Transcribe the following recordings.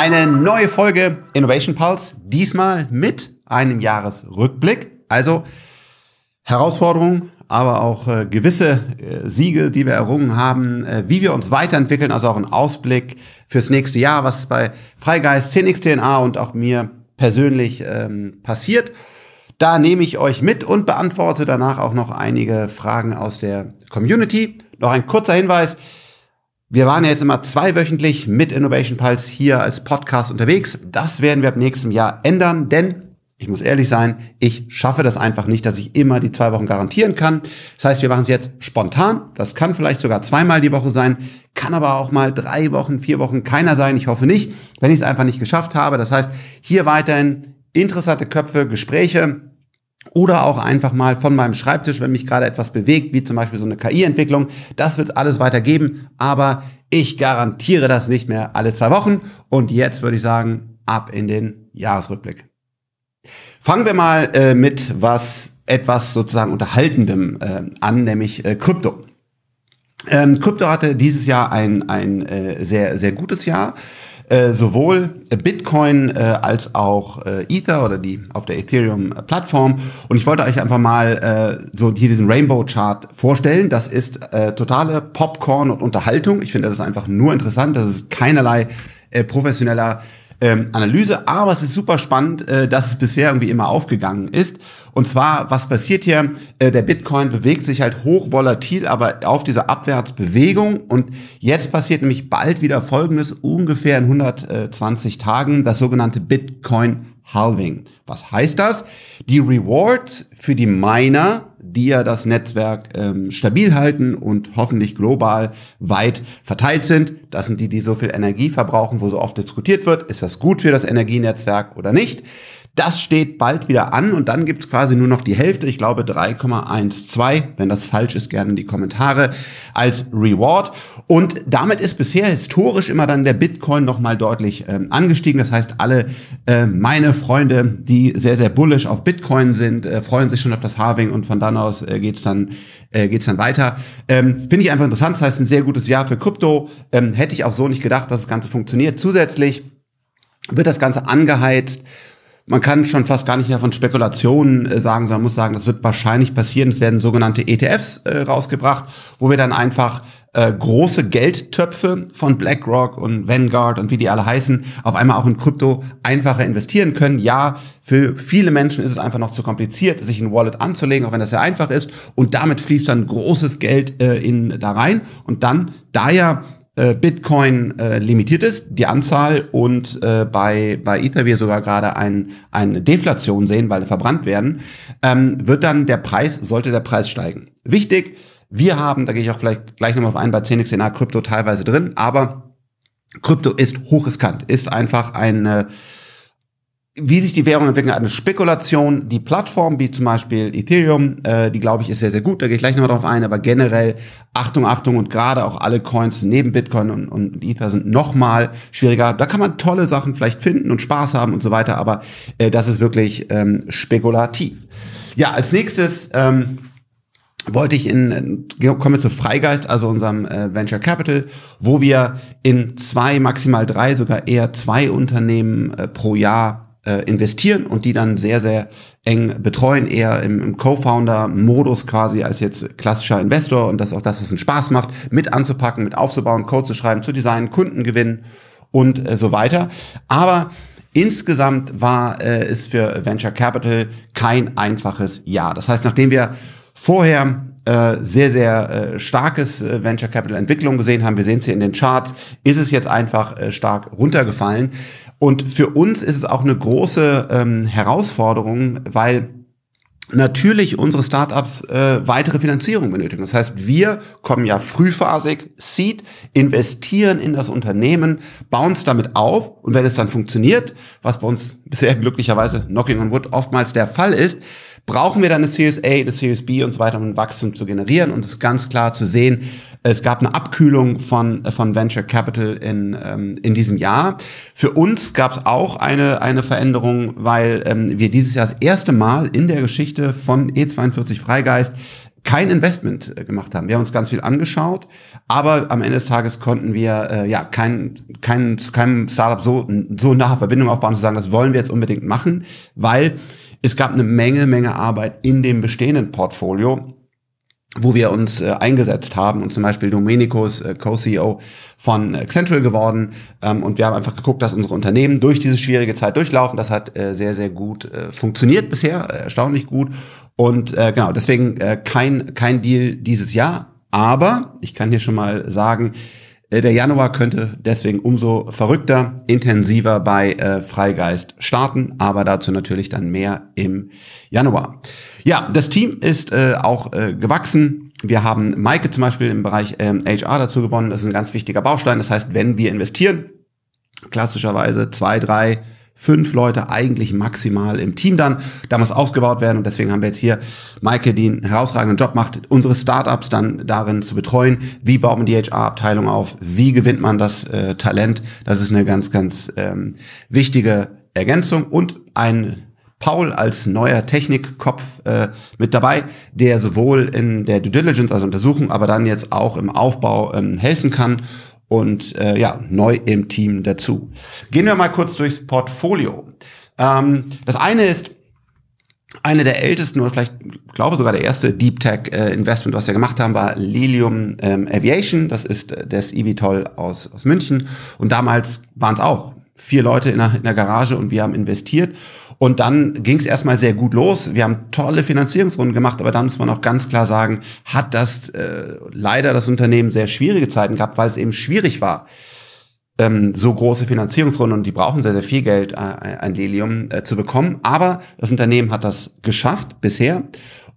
Eine neue Folge Innovation Pulse, diesmal mit einem Jahresrückblick. Also Herausforderungen, aber auch äh, gewisse äh, Siege, die wir errungen haben, äh, wie wir uns weiterentwickeln, also auch ein Ausblick fürs nächste Jahr, was bei Freigeist, 10xDNA und auch mir persönlich ähm, passiert. Da nehme ich euch mit und beantworte danach auch noch einige Fragen aus der Community. Noch ein kurzer Hinweis. Wir waren ja jetzt immer zweiwöchentlich mit Innovation Pulse hier als Podcast unterwegs. Das werden wir ab nächstem Jahr ändern, denn ich muss ehrlich sein, ich schaffe das einfach nicht, dass ich immer die zwei Wochen garantieren kann. Das heißt, wir machen es jetzt spontan. Das kann vielleicht sogar zweimal die Woche sein, kann aber auch mal drei Wochen, vier Wochen keiner sein. Ich hoffe nicht, wenn ich es einfach nicht geschafft habe. Das heißt, hier weiterhin interessante Köpfe, Gespräche, oder auch einfach mal von meinem Schreibtisch, wenn mich gerade etwas bewegt, wie zum Beispiel so eine KI-Entwicklung. Das wird alles weitergeben, aber ich garantiere das nicht mehr alle zwei Wochen. Und jetzt würde ich sagen, ab in den Jahresrückblick. Fangen wir mal äh, mit was etwas sozusagen Unterhaltendem äh, an, nämlich äh, Krypto. Ähm, Krypto hatte dieses Jahr ein, ein äh, sehr, sehr gutes Jahr. Äh, sowohl Bitcoin äh, als auch äh, Ether oder die auf der Ethereum-Plattform. Und ich wollte euch einfach mal äh, so hier diesen Rainbow-Chart vorstellen. Das ist äh, totale Popcorn und Unterhaltung. Ich finde das einfach nur interessant. Das ist keinerlei äh, professioneller ähm, Analyse, aber es ist super spannend, äh, dass es bisher irgendwie immer aufgegangen ist. Und zwar, was passiert hier? Äh, der Bitcoin bewegt sich halt hoch volatil, aber auf dieser Abwärtsbewegung. Und jetzt passiert nämlich bald wieder Folgendes, ungefähr in 120 Tagen, das sogenannte Bitcoin Halving. Was heißt das? Die Rewards für die Miner die ja das Netzwerk ähm, stabil halten und hoffentlich global weit verteilt sind. Das sind die, die so viel Energie verbrauchen, wo so oft diskutiert wird, ist das gut für das Energienetzwerk oder nicht. Das steht bald wieder an und dann gibt's quasi nur noch die Hälfte, ich glaube 3,12, wenn das falsch ist, gerne in die Kommentare, als Reward. Und damit ist bisher historisch immer dann der Bitcoin nochmal deutlich ähm, angestiegen. Das heißt, alle äh, meine Freunde, die sehr, sehr bullish auf Bitcoin sind, äh, freuen sich schon auf das Halving und von dann aus äh, geht's dann äh, geht's dann weiter. Ähm, Finde ich einfach interessant. Das heißt, ein sehr gutes Jahr für Krypto. Ähm, hätte ich auch so nicht gedacht, dass das Ganze funktioniert. Zusätzlich wird das Ganze angeheizt man kann schon fast gar nicht mehr von Spekulationen äh, sagen, sondern muss sagen, das wird wahrscheinlich passieren. Es werden sogenannte ETFs äh, rausgebracht, wo wir dann einfach äh, große Geldtöpfe von BlackRock und Vanguard und wie die alle heißen, auf einmal auch in Krypto einfacher investieren können. Ja, für viele Menschen ist es einfach noch zu kompliziert, sich ein Wallet anzulegen, auch wenn das sehr einfach ist. Und damit fließt dann großes Geld äh, in da rein. Und dann, da ja äh, Bitcoin äh, limitiert ist, die Anzahl und äh, bei, bei Ether wir sogar gerade ein, eine Deflation sehen, weil verbrannt werden, ähm, wird dann der Preis, sollte der Preis steigen. Wichtig, wir haben, da gehe ich auch vielleicht gleich nochmal auf ein, bei 10xNA Krypto teilweise drin, aber Krypto ist hochriskant, ist einfach eine wie sich die Währung entwickeln, eine Spekulation. Die Plattform, wie zum Beispiel Ethereum, äh, die glaube ich ist sehr, sehr gut. Da gehe ich gleich nochmal drauf ein. Aber generell, Achtung, Achtung und gerade auch alle Coins neben Bitcoin und, und Ether sind nochmal schwieriger. Da kann man tolle Sachen vielleicht finden und Spaß haben und so weiter. Aber äh, das ist wirklich ähm, spekulativ. Ja, als nächstes ähm, wollte ich in, kommen wir zu Freigeist, also unserem äh, Venture Capital, wo wir in zwei, maximal drei, sogar eher zwei Unternehmen äh, pro Jahr äh, investieren und die dann sehr, sehr eng betreuen, eher im, im Co-Founder-Modus quasi als jetzt klassischer Investor und das auch das, was einen Spaß macht, mit anzupacken, mit aufzubauen, Code zu schreiben, zu designen, Kunden gewinnen und äh, so weiter. Aber insgesamt war äh, es für Venture Capital kein einfaches Jahr. Das heißt, nachdem wir vorher äh, sehr, sehr äh, starkes äh, Venture Capital Entwicklung gesehen haben, wir sehen es hier in den Charts, ist es jetzt einfach äh, stark runtergefallen. Und für uns ist es auch eine große ähm, Herausforderung, weil natürlich unsere Startups äh, weitere Finanzierung benötigen. Das heißt, wir kommen ja frühphasig, Seed, investieren in das Unternehmen, bauen es damit auf und wenn es dann funktioniert, was bei uns bisher glücklicherweise Knocking on Wood oftmals der Fall ist, brauchen wir dann eine Series A, eine Series B und so weiter, um ein Wachstum zu generieren und es ganz klar zu sehen, es gab eine Abkühlung von, von Venture Capital in, ähm, in diesem Jahr. Für uns gab es auch eine, eine Veränderung, weil ähm, wir dieses Jahr das erste Mal in der Geschichte von E42 Freigeist kein Investment äh, gemacht haben. Wir haben uns ganz viel angeschaut, aber am Ende des Tages konnten wir äh, ja kein, kein, keinem Startup so, so nahe Verbindung aufbauen, zu sagen, das wollen wir jetzt unbedingt machen, weil es gab eine Menge, Menge Arbeit in dem bestehenden Portfolio, wo wir uns äh, eingesetzt haben und zum Beispiel Domenico ist äh, Co-CEO von Accenture geworden ähm, und wir haben einfach geguckt, dass unsere Unternehmen durch diese schwierige Zeit durchlaufen. Das hat äh, sehr, sehr gut äh, funktioniert bisher, äh, erstaunlich gut und äh, genau, deswegen äh, kein, kein Deal dieses Jahr. Aber ich kann hier schon mal sagen, äh, der Januar könnte deswegen umso verrückter, intensiver bei äh, Freigeist starten, aber dazu natürlich dann mehr im Januar. Ja, das Team ist äh, auch äh, gewachsen. Wir haben Maike zum Beispiel im Bereich ähm, HR dazu gewonnen. Das ist ein ganz wichtiger Baustein. Das heißt, wenn wir investieren, klassischerweise zwei, drei, fünf Leute eigentlich maximal im Team dann. Da muss aufgebaut werden und deswegen haben wir jetzt hier Maike, die einen herausragenden Job macht, unsere Startups dann darin zu betreuen. Wie baut man die HR-Abteilung auf? Wie gewinnt man das äh, Talent? Das ist eine ganz, ganz ähm, wichtige Ergänzung und ein Paul als neuer Technikkopf äh, mit dabei, der sowohl in der Due Diligence, also Untersuchung, aber dann jetzt auch im Aufbau ähm, helfen kann und äh, ja, neu im Team dazu. Gehen wir mal kurz durchs Portfolio. Ähm, das eine ist eine der ältesten oder vielleicht, glaube sogar der erste Deep Tech äh, Investment, was wir gemacht haben, war Lilium ähm, Aviation. Das ist äh, das eVTOL aus, aus München. Und damals waren es auch vier Leute in der, in der Garage und wir haben investiert. Und dann ging es erstmal sehr gut los. Wir haben tolle Finanzierungsrunden gemacht, aber dann muss man auch ganz klar sagen, hat das äh, leider das Unternehmen sehr schwierige Zeiten gehabt, weil es eben schwierig war, ähm, so große Finanzierungsrunden und die brauchen sehr, sehr viel Geld, äh, ein Lilium äh, zu bekommen. Aber das Unternehmen hat das geschafft bisher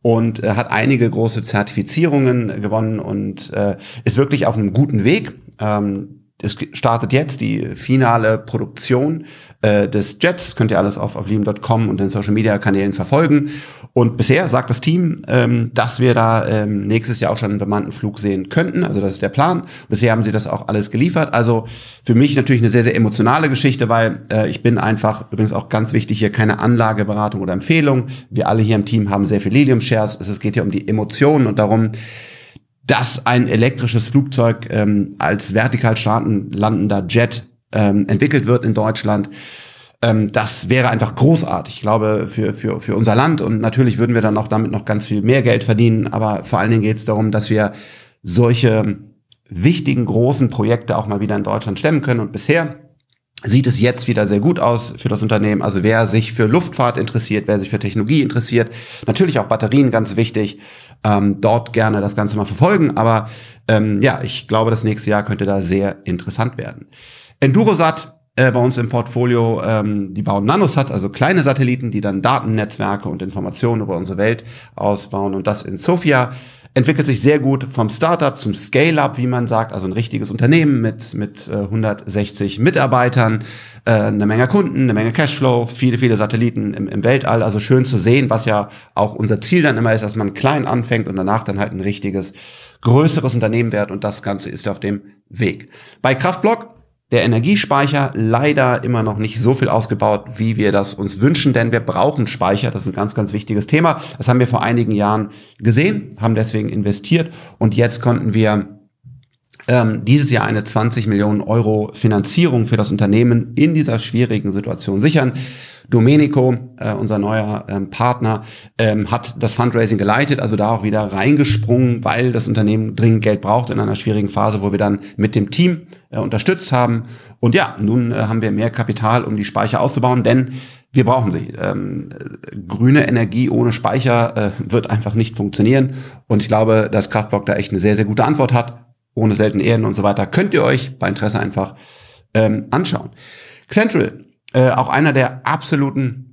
und äh, hat einige große Zertifizierungen gewonnen und äh, ist wirklich auf einem guten Weg. Ähm, es startet jetzt die finale Produktion äh, des Jets. Das könnt ihr alles auf, auf lieben.com und den Social Media Kanälen verfolgen. Und bisher sagt das Team, ähm, dass wir da ähm, nächstes Jahr auch schon einen bemannten Flug sehen könnten. Also das ist der Plan. Bisher haben sie das auch alles geliefert. Also für mich natürlich eine sehr, sehr emotionale Geschichte, weil äh, ich bin einfach, übrigens auch ganz wichtig hier, keine Anlageberatung oder Empfehlung. Wir alle hier im Team haben sehr viel Lilium-Shares. Es geht hier um die Emotionen und darum, dass ein elektrisches Flugzeug ähm, als vertikal starten landender Jet ähm, entwickelt wird in Deutschland. Ähm, das wäre einfach großartig, ich glaube, für, für, für unser Land. Und natürlich würden wir dann auch damit noch ganz viel mehr Geld verdienen. Aber vor allen Dingen geht es darum, dass wir solche wichtigen, großen Projekte auch mal wieder in Deutschland stemmen können. Und bisher sieht es jetzt wieder sehr gut aus für das Unternehmen. Also wer sich für Luftfahrt interessiert, wer sich für Technologie interessiert, natürlich auch Batterien ganz wichtig, ähm, dort gerne das Ganze mal verfolgen. Aber ähm, ja, ich glaube, das nächste Jahr könnte da sehr interessant werden. Endurosat äh, bei uns im Portfolio, ähm, die bauen Nanosats, also kleine Satelliten, die dann Datennetzwerke und Informationen über unsere Welt ausbauen und das in Sofia entwickelt sich sehr gut vom Startup zum Scale-up, wie man sagt, also ein richtiges Unternehmen mit, mit äh, 160 Mitarbeitern, äh, eine Menge Kunden, eine Menge Cashflow, viele, viele Satelliten im, im Weltall. Also schön zu sehen, was ja auch unser Ziel dann immer ist, dass man klein anfängt und danach dann halt ein richtiges, größeres Unternehmen wird und das Ganze ist auf dem Weg. Bei Kraftblock der Energiespeicher leider immer noch nicht so viel ausgebaut, wie wir das uns wünschen, denn wir brauchen Speicher. Das ist ein ganz, ganz wichtiges Thema. Das haben wir vor einigen Jahren gesehen, haben deswegen investiert und jetzt konnten wir ähm, dieses Jahr eine 20 Millionen Euro Finanzierung für das Unternehmen in dieser schwierigen Situation sichern. Domenico, äh, unser neuer ähm, Partner, ähm, hat das Fundraising geleitet, also da auch wieder reingesprungen, weil das Unternehmen dringend Geld braucht in einer schwierigen Phase, wo wir dann mit dem Team äh, unterstützt haben. Und ja, nun äh, haben wir mehr Kapital, um die Speicher auszubauen, denn wir brauchen sie. Ähm, grüne Energie ohne Speicher äh, wird einfach nicht funktionieren. Und ich glaube, dass Kraftblock da echt eine sehr, sehr gute Antwort hat. Ohne seltene Erden und so weiter. Könnt ihr euch bei Interesse einfach ähm, anschauen. Central äh, auch einer der absoluten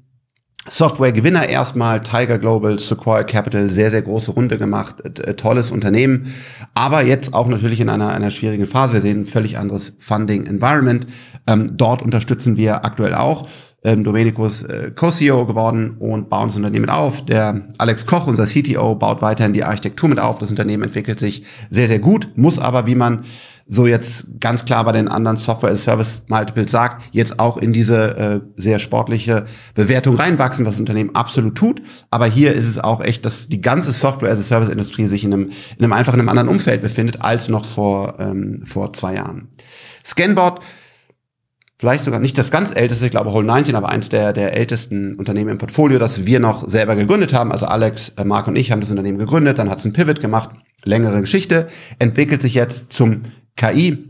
Software-Gewinner erstmal, Tiger Global, Sequoia Capital, sehr, sehr große Runde gemacht, äh, tolles Unternehmen, aber jetzt auch natürlich in einer, einer schwierigen Phase. Wir sehen ein völlig anderes Funding-Environment. Ähm, dort unterstützen wir aktuell auch. Ähm, Domenico ist äh, Co-CEO geworden und bauen das Unternehmen auf. Der Alex Koch, unser CTO, baut weiterhin die Architektur mit auf. Das Unternehmen entwickelt sich sehr, sehr gut, muss aber, wie man so jetzt ganz klar bei den anderen Software as Service Multiples sagt, jetzt auch in diese äh, sehr sportliche Bewertung reinwachsen, was das Unternehmen absolut tut. Aber hier ist es auch echt, dass die ganze Software as a Service Industrie sich in einem, in einem einfach in einem anderen Umfeld befindet als noch vor, ähm, vor zwei Jahren. Scanboard vielleicht sogar nicht das ganz älteste, ich glaube Whole 19, aber eins der, der ältesten Unternehmen im Portfolio, das wir noch selber gegründet haben. Also Alex, äh, Mark und ich haben das Unternehmen gegründet, dann hat es einen Pivot gemacht, längere Geschichte, entwickelt sich jetzt zum KI.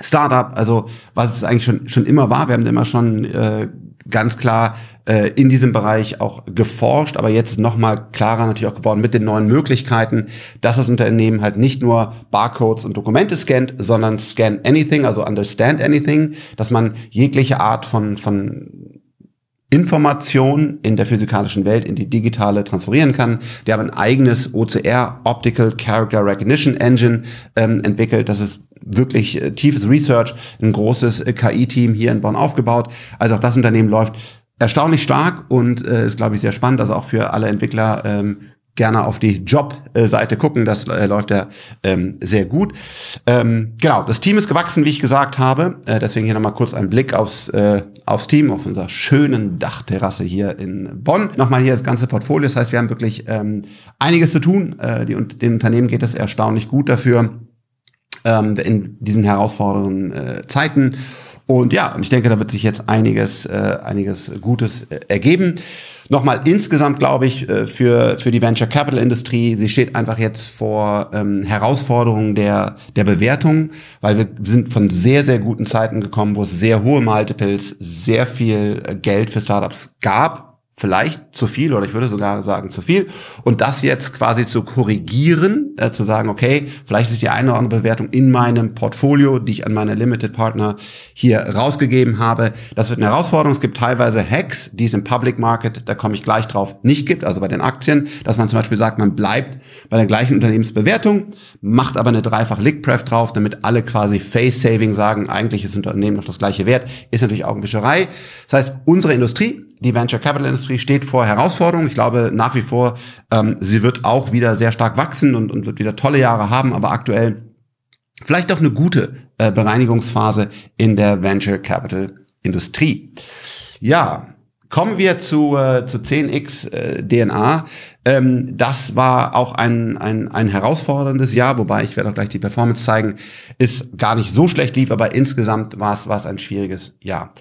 Startup, also was es eigentlich schon, schon immer war. Wir haben immer schon äh, ganz klar äh, in diesem Bereich auch geforscht, aber jetzt nochmal klarer natürlich auch geworden mit den neuen Möglichkeiten, dass das Unternehmen halt nicht nur Barcodes und Dokumente scannt, sondern scan anything, also understand anything, dass man jegliche Art von, von Information in der physikalischen Welt in die digitale transferieren kann. Die haben ein eigenes OCR, Optical Character Recognition Engine, ähm, entwickelt. Das ist wirklich äh, tiefes Research, ein großes äh, KI-Team hier in Bonn aufgebaut. Also auch das Unternehmen läuft erstaunlich stark und äh, ist, glaube ich, sehr spannend. Also auch für alle Entwickler ähm, gerne auf die Job-Seite gucken. Das äh, läuft ja ähm, sehr gut. Ähm, genau, das Team ist gewachsen, wie ich gesagt habe. Äh, deswegen hier nochmal kurz ein Blick aufs, äh, aufs Team, auf unserer schönen Dachterrasse hier in Bonn. Nochmal hier das ganze Portfolio. Das heißt, wir haben wirklich ähm, einiges zu tun. Äh, die, den Unternehmen geht es erstaunlich gut dafür ähm, in diesen herausfordernden äh, Zeiten. Und ja, ich denke, da wird sich jetzt einiges, äh, einiges Gutes äh, ergeben. Nochmal insgesamt glaube ich äh, für, für die Venture Capital Industrie, sie steht einfach jetzt vor ähm, Herausforderungen der, der Bewertung, weil wir sind von sehr, sehr guten Zeiten gekommen, wo es sehr hohe Multiples, sehr viel äh, Geld für Startups gab vielleicht zu viel oder ich würde sogar sagen zu viel und das jetzt quasi zu korrigieren, äh, zu sagen, okay, vielleicht ist die eine oder andere Bewertung in meinem Portfolio, die ich an meine Limited Partner hier rausgegeben habe. Das wird eine Herausforderung. Es gibt teilweise Hacks, die es im Public Market, da komme ich gleich drauf, nicht gibt, also bei den Aktien, dass man zum Beispiel sagt, man bleibt bei der gleichen Unternehmensbewertung, macht aber eine dreifach Lickpref drauf, damit alle quasi Face Saving sagen, eigentlich ist das Unternehmen noch das gleiche Wert, ist natürlich Augenwischerei. Das heißt, unsere Industrie die Venture Capital Industrie steht vor Herausforderungen. Ich glaube nach wie vor, ähm, sie wird auch wieder sehr stark wachsen und, und wird wieder tolle Jahre haben, aber aktuell vielleicht auch eine gute äh, Bereinigungsphase in der Venture Capital Industrie. Ja, kommen wir zu, äh, zu 10x äh, DNA. Ähm, das war auch ein, ein, ein herausforderndes Jahr, wobei ich werde auch gleich die Performance zeigen, ist gar nicht so schlecht lief, aber insgesamt war es, war es ein schwieriges Jahr.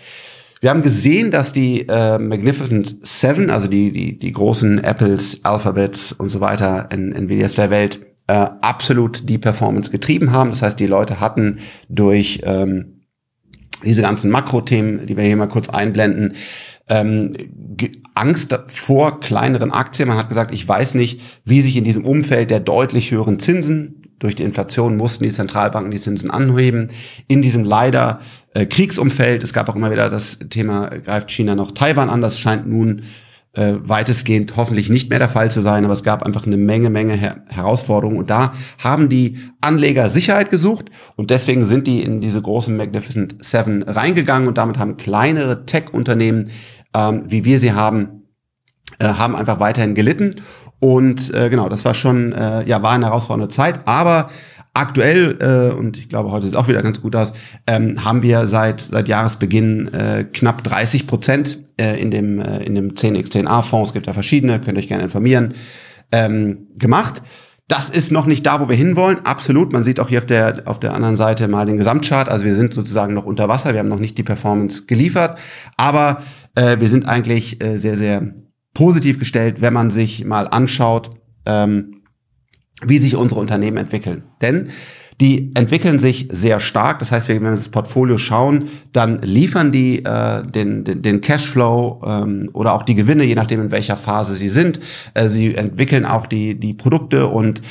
Wir haben gesehen, dass die äh, Magnificent Seven, also die, die, die großen Apples, Alphabets und so weiter in Nvidias der Welt, äh, absolut die Performance getrieben haben. Das heißt, die Leute hatten durch ähm, diese ganzen Makrothemen, die wir hier mal kurz einblenden, ähm, Angst vor kleineren Aktien. Man hat gesagt, ich weiß nicht, wie sich in diesem Umfeld der deutlich höheren Zinsen durch die Inflation mussten die Zentralbanken die Zinsen anheben. In diesem leider äh, Kriegsumfeld. Es gab auch immer wieder das Thema, greift China noch Taiwan an. Das scheint nun äh, weitestgehend hoffentlich nicht mehr der Fall zu sein, aber es gab einfach eine Menge, Menge Her Herausforderungen und da haben die Anleger Sicherheit gesucht und deswegen sind die in diese großen Magnificent Seven reingegangen und damit haben kleinere Tech-Unternehmen, ähm, wie wir sie haben, äh, haben einfach weiterhin gelitten und äh, genau, das war schon, äh, ja, war eine herausfordernde Zeit, aber Aktuell, äh, und ich glaube, heute sieht es auch wieder ganz gut aus, ähm, haben wir seit, seit Jahresbeginn äh, knapp 30 Prozent äh, in dem, äh, in dem 10x10a-Fonds, es gibt da verschiedene, könnt euch gerne informieren, ähm, gemacht. Das ist noch nicht da, wo wir hinwollen. Absolut. Man sieht auch hier auf der, auf der anderen Seite mal den Gesamtchart. Also wir sind sozusagen noch unter Wasser. Wir haben noch nicht die Performance geliefert. Aber äh, wir sind eigentlich äh, sehr, sehr positiv gestellt, wenn man sich mal anschaut, ähm, wie sich unsere Unternehmen entwickeln. Denn die entwickeln sich sehr stark. Das heißt, wenn wir das Portfolio schauen, dann liefern die äh, den, den, den Cashflow ähm, oder auch die Gewinne, je nachdem in welcher Phase sie sind. Äh, sie entwickeln auch die, die Produkte und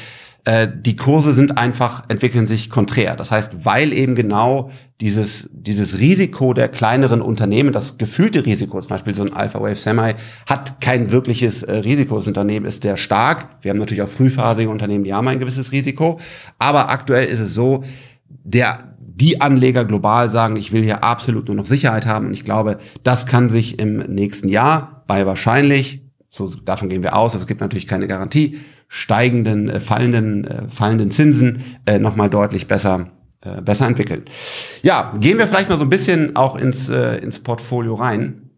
äh, die Kurse sind einfach, entwickeln sich konträr. Das heißt, weil eben genau dieses, dieses Risiko der kleineren Unternehmen, das gefühlte Risiko, zum Beispiel so ein Alpha Wave Semi, hat kein wirkliches äh, Risiko. Das Unternehmen ist sehr stark. Wir haben natürlich auch frühphasige Unternehmen, die haben ein gewisses Risiko. Aber aktuell ist es so, der, die Anleger global sagen, ich will hier absolut nur noch Sicherheit haben. Und ich glaube, das kann sich im nächsten Jahr bei wahrscheinlich, so davon gehen wir aus, aber es gibt natürlich keine Garantie, steigenden, äh, fallenden, äh, fallenden Zinsen äh, nochmal deutlich besser äh, besser entwickeln. Ja, gehen wir vielleicht mal so ein bisschen auch ins, äh, ins Portfolio rein.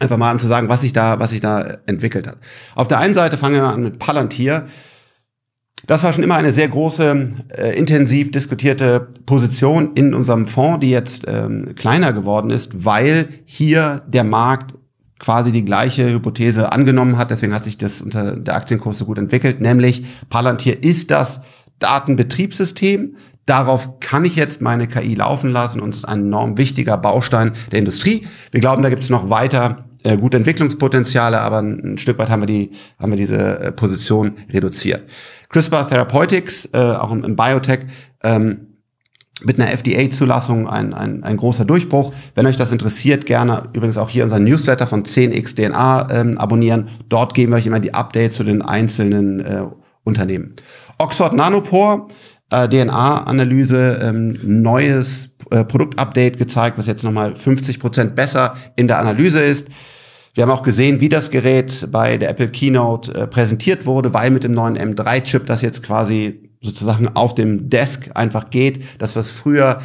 Einfach mal um zu sagen, was sich da, was sich da entwickelt hat. Auf der einen Seite fangen wir an mit Palantir. Das war schon immer eine sehr große, äh, intensiv diskutierte Position in unserem Fonds, die jetzt ähm, kleiner geworden ist, weil hier der Markt quasi die gleiche Hypothese angenommen hat. Deswegen hat sich das unter der Aktienkurs so gut entwickelt, nämlich Palantir ist das Datenbetriebssystem. Darauf kann ich jetzt meine KI laufen lassen und ist ein enorm wichtiger Baustein der Industrie. Wir glauben, da gibt es noch weiter äh, gute Entwicklungspotenziale, aber ein, ein, Stück weit haben wir die, haben wir diese äh, Position reduziert. CRISPR Therapeutics, äh, auch im, im Biotech, ähm, mit einer FDA-Zulassung ein, ein, ein großer Durchbruch. Wenn euch das interessiert, gerne übrigens auch hier unseren Newsletter von 10xDNA ähm, abonnieren. Dort geben wir euch immer die Updates zu den einzelnen äh, Unternehmen. Oxford Nanopore, äh, DNA-Analyse, ähm, neues äh, Produktupdate gezeigt, was jetzt nochmal 50 Prozent besser in der Analyse ist. Wir haben auch gesehen, wie das Gerät bei der Apple Keynote äh, präsentiert wurde, weil mit dem neuen M3-Chip das jetzt quasi sozusagen auf dem Desk einfach geht. Das, was früher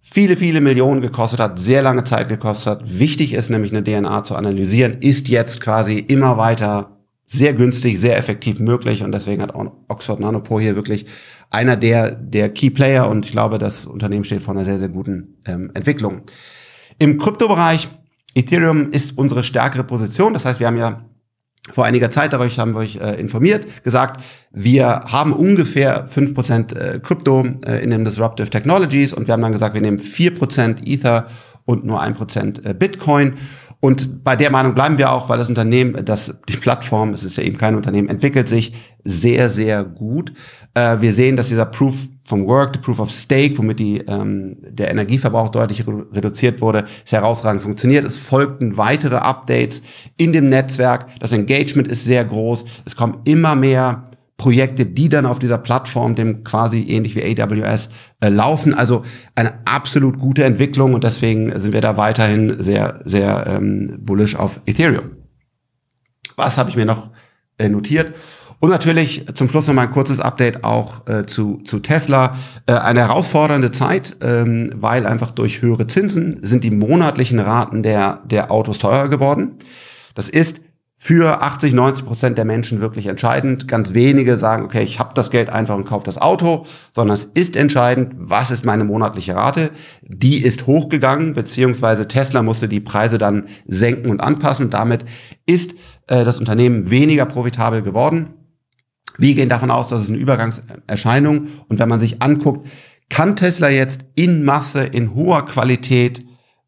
viele, viele Millionen gekostet hat, sehr lange Zeit gekostet hat, wichtig ist, nämlich eine DNA zu analysieren, ist jetzt quasi immer weiter sehr günstig, sehr effektiv möglich und deswegen hat Oxford Nanopore hier wirklich einer der, der Key Player und ich glaube, das Unternehmen steht vor einer sehr, sehr guten ähm, Entwicklung. Im Kryptobereich, Ethereum ist unsere stärkere Position, das heißt, wir haben ja vor einiger Zeit, darüber haben wir euch äh, informiert, gesagt, wir haben ungefähr 5% äh, Krypto äh, in den Disruptive Technologies und wir haben dann gesagt, wir nehmen 4% Ether und nur 1% äh, Bitcoin. Und bei der Meinung bleiben wir auch, weil das Unternehmen, das, die Plattform, es ist ja eben kein Unternehmen, entwickelt sich sehr, sehr gut. Äh, wir sehen, dass dieser Proof vom Work, der Proof of Stake, womit die, ähm, der Energieverbrauch deutlich reduziert wurde, ist herausragend funktioniert. Es folgten weitere Updates in dem Netzwerk. Das Engagement ist sehr groß. Es kommen immer mehr Projekte, die dann auf dieser Plattform, dem quasi ähnlich wie AWS, äh, laufen. Also eine absolut gute Entwicklung und deswegen sind wir da weiterhin sehr, sehr ähm, bullish auf Ethereum. Was habe ich mir noch äh, notiert? Und natürlich zum Schluss noch mal ein kurzes Update auch äh, zu, zu Tesla. Äh, eine herausfordernde Zeit, ähm, weil einfach durch höhere Zinsen sind die monatlichen Raten der, der Autos teurer geworden. Das ist für 80, 90 Prozent der Menschen wirklich entscheidend. Ganz wenige sagen, okay, ich habe das Geld einfach und kaufe das Auto, sondern es ist entscheidend, was ist meine monatliche Rate. Die ist hochgegangen, beziehungsweise Tesla musste die Preise dann senken und anpassen. Und damit ist äh, das Unternehmen weniger profitabel geworden. Wir gehen davon aus, dass es eine Übergangserscheinung. Und wenn man sich anguckt, kann Tesla jetzt in Masse, in hoher Qualität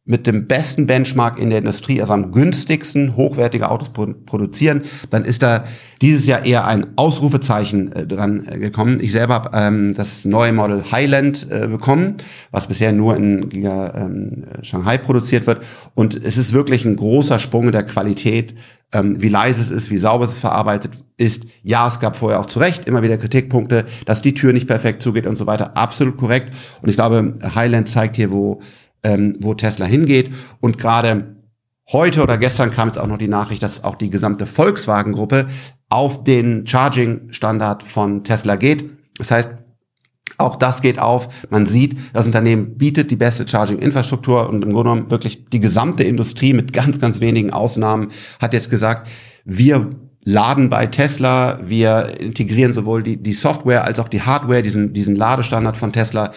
mit dem besten Benchmark in der Industrie, also am günstigsten hochwertige Autos produzieren, dann ist da dieses Jahr eher ein Ausrufezeichen äh, dran äh, gekommen. Ich selber habe ähm, das neue Model Highland äh, bekommen, was bisher nur in Giga, ähm, Shanghai produziert wird. Und es ist wirklich ein großer Sprung in der Qualität, ähm, wie leise es ist, wie sauber es verarbeitet ist. Ja, es gab vorher auch zu Recht immer wieder Kritikpunkte, dass die Tür nicht perfekt zugeht und so weiter. Absolut korrekt. Und ich glaube, Highland zeigt hier, wo ähm, wo Tesla hingeht. Und gerade heute oder gestern kam jetzt auch noch die Nachricht, dass auch die gesamte Volkswagen-Gruppe auf den Charging-Standard von Tesla geht. Das heißt, auch das geht auf. Man sieht, das Unternehmen bietet die beste Charging-Infrastruktur und im Grunde genommen wirklich die gesamte Industrie mit ganz, ganz wenigen Ausnahmen hat jetzt gesagt, wir laden bei Tesla, wir integrieren sowohl die, die Software als auch die Hardware, diesen, diesen Ladestandard von Tesla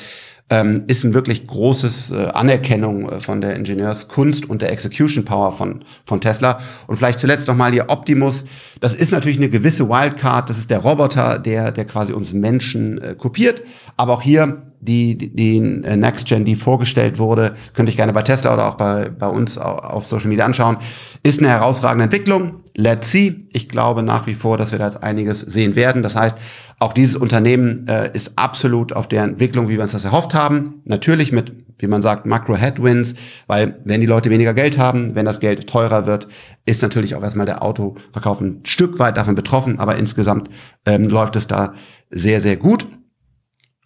ähm, ist ein wirklich großes äh, Anerkennung äh, von der Ingenieurskunst und der Execution Power von, von Tesla. Und vielleicht zuletzt nochmal hier Optimus. Das ist natürlich eine gewisse Wildcard. Das ist der Roboter, der, der quasi uns Menschen äh, kopiert. Aber auch hier die, die, die äh, Next Gen, die vorgestellt wurde, könnte ich gerne bei Tesla oder auch bei, bei uns auf Social Media anschauen, ist eine herausragende Entwicklung. Let's see. Ich glaube nach wie vor, dass wir da jetzt einiges sehen werden. Das heißt, auch dieses Unternehmen äh, ist absolut auf der Entwicklung, wie wir uns das erhofft haben. Natürlich mit, wie man sagt, Macro-Headwinds, weil wenn die Leute weniger Geld haben, wenn das Geld teurer wird, ist natürlich auch erstmal der Autoverkauf ein Stück weit davon betroffen. Aber insgesamt ähm, läuft es da sehr, sehr gut.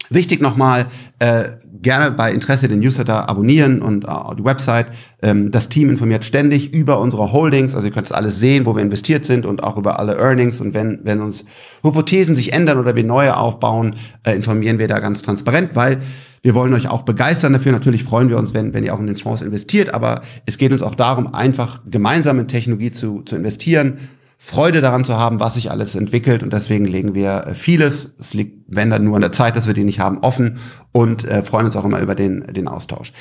Wichtig nochmal, äh, gerne bei Interesse den Newsletter abonnieren und äh, die Website. Ähm, das Team informiert ständig über unsere Holdings, also ihr könnt es alles sehen, wo wir investiert sind und auch über alle Earnings. Und wenn, wenn uns Hypothesen sich ändern oder wir neue aufbauen, äh, informieren wir da ganz transparent, weil Wir wollen euch auch begeistern dafür. Natürlich freuen wir uns, wenn, wenn ihr auch in den Fonds investiert, aber es geht uns auch darum, einfach gemeinsam in Technologie zu, zu investieren, Freude daran zu haben, was sich alles entwickelt und deswegen legen wir äh, vieles, es liegt, wenn dann nur an der Zeit, dass wir die nicht haben, offen und äh, freuen uns auch immer über den, den Austausch.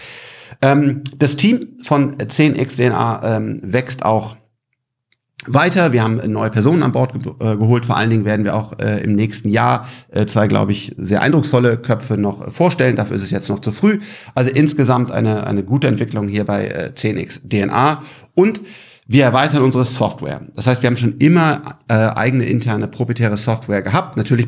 Ähm, das Team von 10xDNA ähm, wächst auch weiter. Wir haben neue Personen an Bord ge äh, geholt. Vor allen Dingen werden wir auch äh, im nächsten Jahr äh, zwei, glaube ich, sehr eindrucksvolle Köpfe noch vorstellen. Dafür ist es jetzt noch zu früh. Also insgesamt eine, eine gute Entwicklung hier bei äh, 10x DNA. Und wir erweitern unsere Software. Das heißt, wir haben schon immer äh, eigene interne proprietäre Software gehabt. Natürlich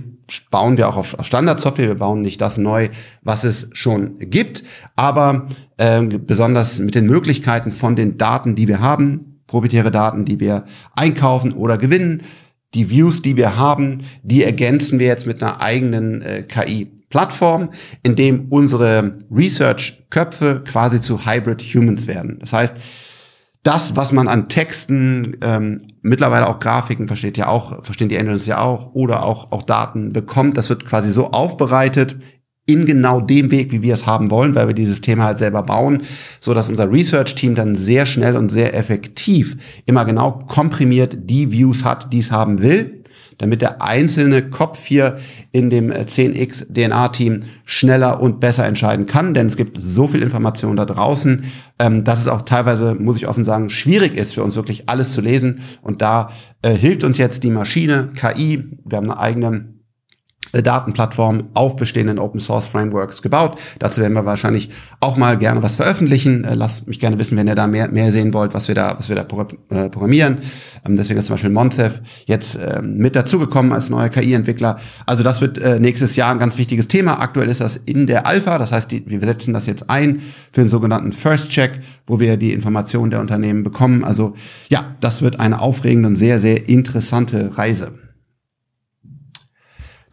bauen wir auch auf, auf Standardsoftware. Wir bauen nicht das neu, was es schon gibt. Aber äh, besonders mit den Möglichkeiten von den Daten, die wir haben, proprietäre Daten, die wir einkaufen oder gewinnen. Die Views, die wir haben, die ergänzen wir jetzt mit einer eigenen äh, KI-Plattform, in dem unsere Research-Köpfe quasi zu Hybrid Humans werden. Das heißt, das, was man an Texten, ähm, mittlerweile auch Grafiken, versteht ja auch, verstehen die Engines ja auch, oder auch, auch Daten bekommt, das wird quasi so aufbereitet in genau dem Weg, wie wir es haben wollen, weil wir dieses Thema halt selber bauen, so dass unser Research-Team dann sehr schnell und sehr effektiv immer genau komprimiert die Views hat, die es haben will, damit der einzelne Kopf hier in dem 10x DNA-Team schneller und besser entscheiden kann, denn es gibt so viel Information da draußen, ähm, dass es auch teilweise, muss ich offen sagen, schwierig ist für uns wirklich alles zu lesen. Und da äh, hilft uns jetzt die Maschine, KI, wir haben eine eigene äh, Datenplattform auf bestehenden Open Source Frameworks gebaut. Dazu werden wir wahrscheinlich auch mal gerne was veröffentlichen. Äh, lasst mich gerne wissen, wenn ihr da mehr, mehr sehen wollt, was wir da, was wir da äh, programmieren. Ähm, deswegen ist zum Beispiel Montef jetzt ähm, mit dazugekommen als neuer KI-Entwickler. Also das wird nächstes Jahr ein ganz wichtiges Thema. Aktuell ist das in der Alpha. Das heißt, wir setzen das jetzt ein für den sogenannten First Check, wo wir die Informationen der Unternehmen bekommen. Also ja, das wird eine aufregende und sehr, sehr interessante Reise.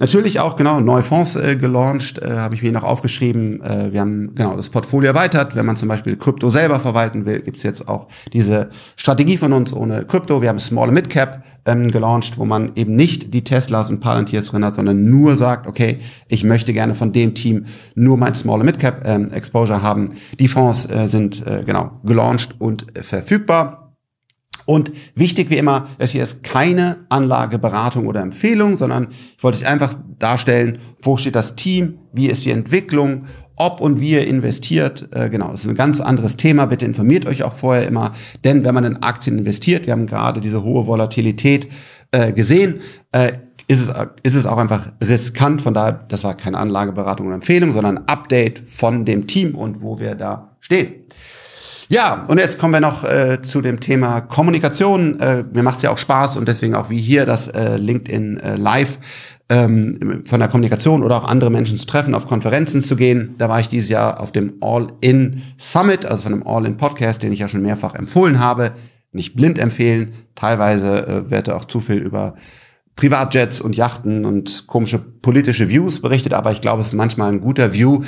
Natürlich auch genau neue Fonds äh, gelauncht, äh, habe ich mir noch aufgeschrieben. Äh, wir haben genau das Portfolio erweitert. Wenn man zum Beispiel Krypto selber verwalten will, gibt's jetzt auch diese Strategie von uns ohne Krypto. Wir haben Small Mid Cap ähm, gelauncht, wo man eben nicht die Teslas und Palantirs drin hat, sondern nur sagt, okay, ich möchte gerne von dem Team nur mein Small Mid Cap ähm, Exposure haben. Die Fonds äh, sind äh, genau gelauncht und äh, verfügbar. Und wichtig wie immer, es hier ist keine Anlageberatung oder Empfehlung, sondern ich wollte euch einfach darstellen, wo steht das Team, wie ist die Entwicklung, ob und wie ihr investiert. Äh, genau, das ist ein ganz anderes Thema. Bitte informiert euch auch vorher immer, denn wenn man in Aktien investiert, wir haben gerade diese hohe Volatilität äh, gesehen, äh, ist es, ist es auch einfach riskant. Von daher, das war keine Anlageberatung oder Empfehlung, sondern ein Update von dem Team und wo wir da stehen. Ja, und jetzt kommen wir noch äh, zu dem Thema Kommunikation. Äh, mir macht es ja auch Spaß und deswegen auch wie hier das äh, LinkedIn äh, Live ähm, von der Kommunikation oder auch andere Menschen zu treffen, auf Konferenzen zu gehen. Da war ich dieses Jahr auf dem All-In Summit, also von dem All-In Podcast, den ich ja schon mehrfach empfohlen habe. Nicht blind empfehlen. Teilweise äh, wird auch zu viel über Privatjets und Yachten und komische politische Views berichtet, aber ich glaube, es ist manchmal ein guter View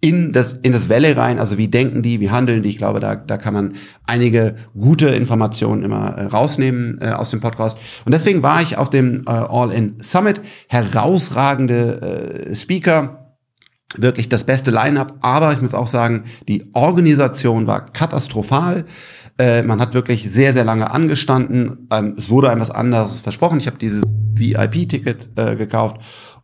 in das, in das Welle rein, also wie denken die, wie handeln die. Ich glaube, da, da kann man einige gute Informationen immer äh, rausnehmen äh, aus dem Podcast. Und deswegen war ich auf dem äh, All-In Summit. Herausragende äh, Speaker, wirklich das beste Line-up. Aber ich muss auch sagen, die Organisation war katastrophal. Äh, man hat wirklich sehr, sehr lange angestanden. Ähm, es wurde einem was anderes versprochen. Ich habe dieses VIP-Ticket äh, gekauft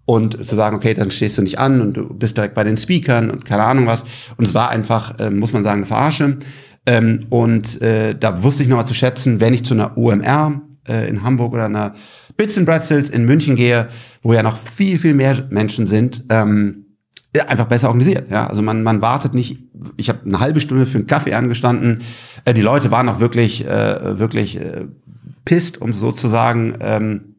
und zu sagen, okay, dann stehst du nicht an und du bist direkt bei den Speakern und keine Ahnung was. Und es war einfach, äh, muss man sagen, eine Verarsche. Ähm, und äh, da wusste ich nochmal zu schätzen, wenn ich zu einer OMR äh, in Hamburg oder einer Bits and Bretzels in München gehe, wo ja noch viel, viel mehr Menschen sind, ähm, ja, einfach besser organisiert. Ja, also man, man wartet nicht. Ich habe eine halbe Stunde für einen Kaffee angestanden. Äh, die Leute waren auch wirklich, äh, wirklich äh, pisst, um sozusagen. Ähm,